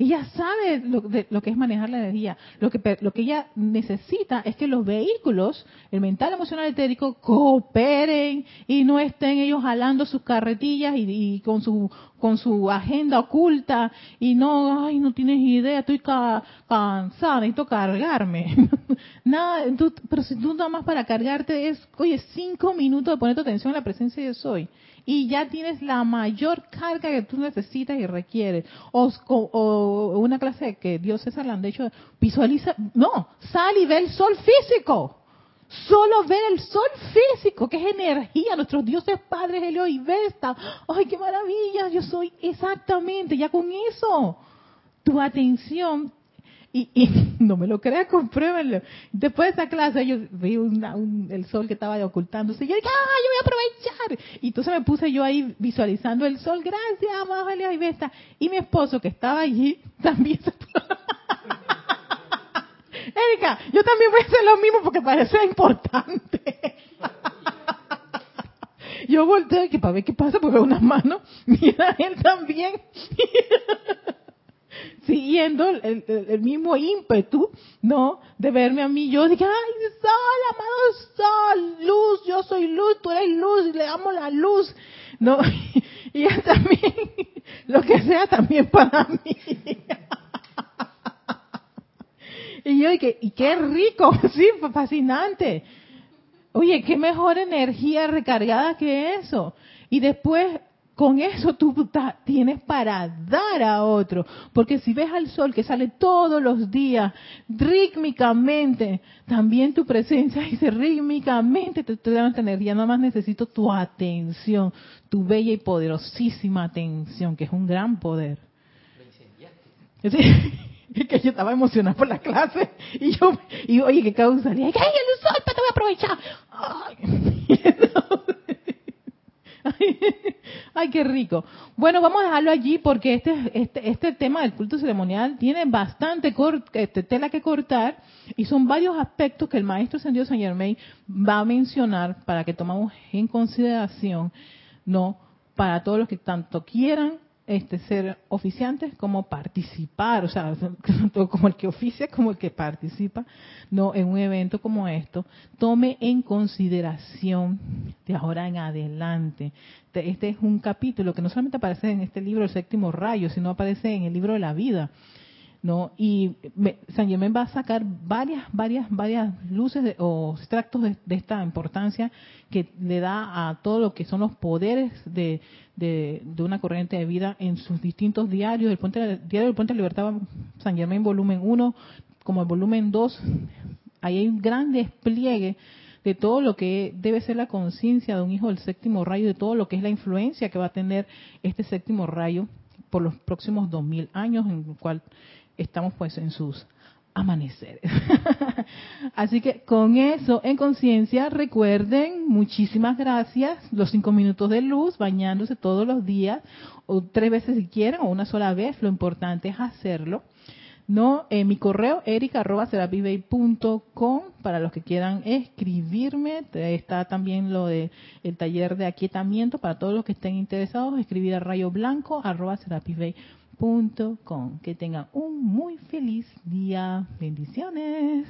Ella sabe lo, lo, que es manejar la energía. Lo que, lo que ella necesita es que los vehículos, el mental, emocional, etérico, cooperen y no estén ellos jalando sus carretillas y, con su con su agenda oculta y no, ay, no tienes idea, estoy cansada, necesito cargarme. nada, pero si tú nada más para cargarte es, oye, cinco minutos de poner tu atención en la presencia de soy y ya tienes la mayor carga que tú necesitas y requieres. O, una clase que Dios es le han hecho, visualiza, no, sal y ve el sol físico. Solo ver el sol físico, que es energía, nuestros dioses padres, Helio y Vesta. ¡Ay, qué maravilla! Yo soy exactamente, ya con eso. Tu atención y, y, no me lo creas, compruébenlo. Después de esa clase yo vi el sol que estaba ocultándose y yo dije, ¡ah, yo voy a aprovechar! Y entonces me puse yo ahí visualizando el sol, gracias, amado y Vesta. Y mi esposo que estaba allí también se... Erika, yo también voy a hacer lo mismo porque parece importante. yo volteo y que para ver qué pasa, porque veo unas manos, mira él también siguiendo el, mismo ímpetu, ¿no? De verme a mí, yo dije, ay, sol, amado sol, luz, yo soy luz, tú eres luz, le damos la luz, ¿no? Y él también, lo que sea también para mí. Y yo, qué, y qué rico, sí, fascinante. Oye, qué mejor energía recargada que eso. Y después con eso tú tienes para dar a otro. Porque si ves al sol que sale todos los días, rítmicamente, también tu presencia dice rítmicamente te, te da energía. Nada más necesito tu atención, tu bella y poderosísima atención, que es un gran poder. Lo es que yo estaba emocionada por la clase y yo, y oye, que causa, ¡ay, el sol, te voy a aprovechar! Ay, Ay, qué rico. Bueno, vamos a dejarlo allí porque este, este, este tema del culto ceremonial tiene bastante este, tela que cortar y son varios aspectos que el maestro Sendido San Germain va a mencionar para que tomamos en consideración, no para todos los que tanto quieran este, ser oficiantes como participar, o sea, tanto como el que oficia como el que participa, no en un evento como esto, tome en consideración de ahora en adelante. Este es un capítulo que no solamente aparece en este libro, el séptimo rayo, sino aparece en el libro de la vida. ¿No? Y San Germán va a sacar varias, varias, varias luces o extractos de, esta importancia que le da a todo lo que son los poderes de, de, una corriente de vida en sus distintos diarios. El puente, diario del Puente de Libertad, San Germán volumen 1, como el volumen 2, ahí hay un gran despliegue de todo lo que debe ser la conciencia de un hijo del séptimo rayo, de todo lo que es la influencia que va a tener este séptimo rayo por los próximos dos mil años, en el cual estamos pues en sus amaneceres. Así que con eso en conciencia, recuerden, muchísimas gracias, los cinco minutos de luz, bañándose todos los días, o tres veces si quieren, o una sola vez, lo importante es hacerlo. No, en mi correo erica.com para los que quieran escribirme. Está también lo de el taller de aquietamiento para todos los que estén interesados. Escribir a rayo blanco arroba que tengan un muy feliz día. Bendiciones.